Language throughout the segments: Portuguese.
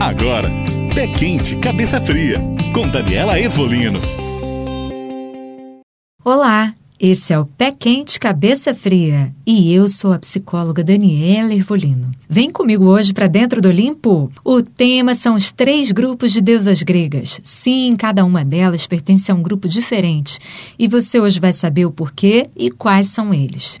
Agora, Pé Quente, Cabeça Fria, com Daniela Evolino. Olá, esse é o Pé Quente, Cabeça Fria e eu sou a psicóloga Daniela Ervolino. Vem comigo hoje para dentro do Olimpo. O tema são os três grupos de deusas gregas. Sim, cada uma delas pertence a um grupo diferente e você hoje vai saber o porquê e quais são eles.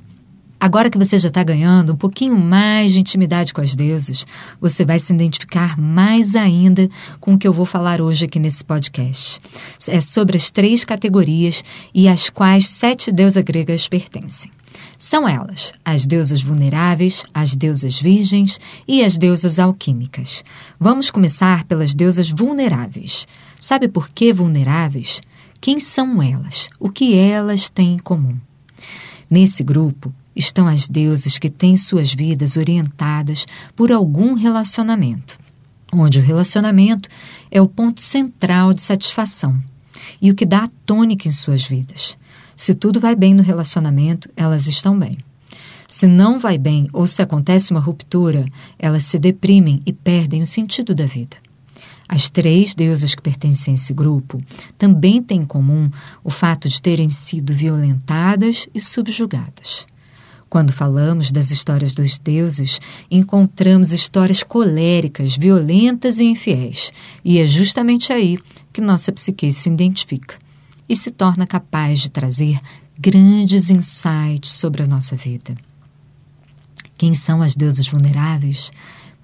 Agora que você já está ganhando um pouquinho mais de intimidade com as deusas, você vai se identificar mais ainda com o que eu vou falar hoje aqui nesse podcast. É sobre as três categorias e às quais sete deusas gregas pertencem. São elas as deusas vulneráveis, as deusas virgens e as deusas alquímicas. Vamos começar pelas deusas vulneráveis. Sabe por que vulneráveis? Quem são elas? O que elas têm em comum? Nesse grupo, estão as deusas que têm suas vidas orientadas por algum relacionamento, onde o relacionamento é o ponto central de satisfação e o que dá a tônica em suas vidas. Se tudo vai bem no relacionamento, elas estão bem. Se não vai bem ou se acontece uma ruptura, elas se deprimem e perdem o sentido da vida. As três deusas que pertencem a esse grupo também têm em comum o fato de terem sido violentadas e subjugadas. Quando falamos das histórias dos deuses, encontramos histórias coléricas, violentas e infiéis, e é justamente aí que nossa psique se identifica e se torna capaz de trazer grandes insights sobre a nossa vida. Quem são as deusas vulneráveis?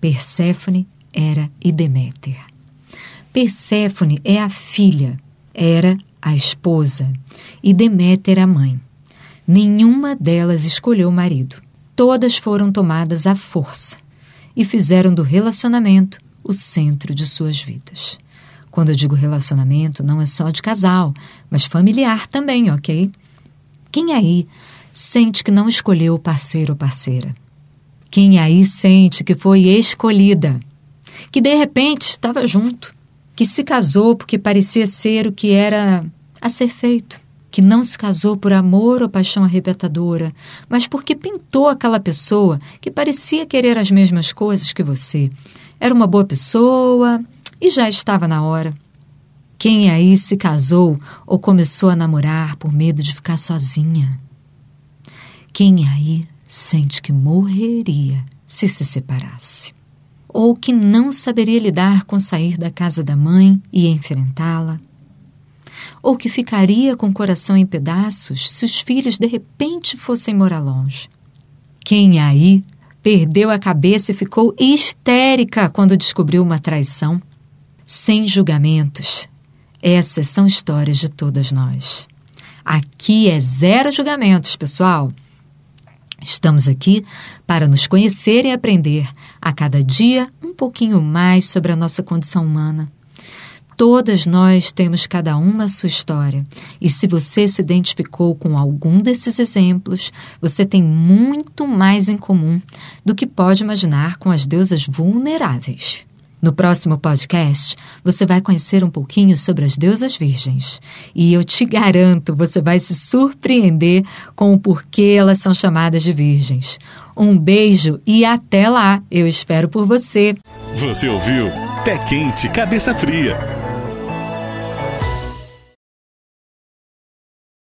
Perséfone, Hera e Deméter. Perséfone é a filha, Hera a esposa e Deméter a mãe. Nenhuma delas escolheu marido. Todas foram tomadas à força e fizeram do relacionamento o centro de suas vidas. Quando eu digo relacionamento, não é só de casal, mas familiar também, ok? Quem aí sente que não escolheu o parceiro ou parceira? Quem aí sente que foi escolhida? Que de repente estava junto? Que se casou porque parecia ser o que era a ser feito? Que não se casou por amor ou paixão arrebatadora, mas porque pintou aquela pessoa que parecia querer as mesmas coisas que você. Era uma boa pessoa e já estava na hora. Quem aí se casou ou começou a namorar por medo de ficar sozinha? Quem aí sente que morreria se se separasse? Ou que não saberia lidar com sair da casa da mãe e enfrentá-la? Ou que ficaria com o coração em pedaços se os filhos de repente fossem morar longe. Quem aí perdeu a cabeça e ficou histérica quando descobriu uma traição? Sem julgamentos. Essas são histórias de todas nós. Aqui é zero julgamentos, pessoal. Estamos aqui para nos conhecer e aprender a cada dia um pouquinho mais sobre a nossa condição humana. Todas nós temos cada uma a sua história. E se você se identificou com algum desses exemplos, você tem muito mais em comum do que pode imaginar com as deusas vulneráveis. No próximo podcast, você vai conhecer um pouquinho sobre as deusas virgens. E eu te garanto, você vai se surpreender com o porquê elas são chamadas de virgens. Um beijo e até lá! Eu espero por você. Você ouviu? Pé Quente, Cabeça Fria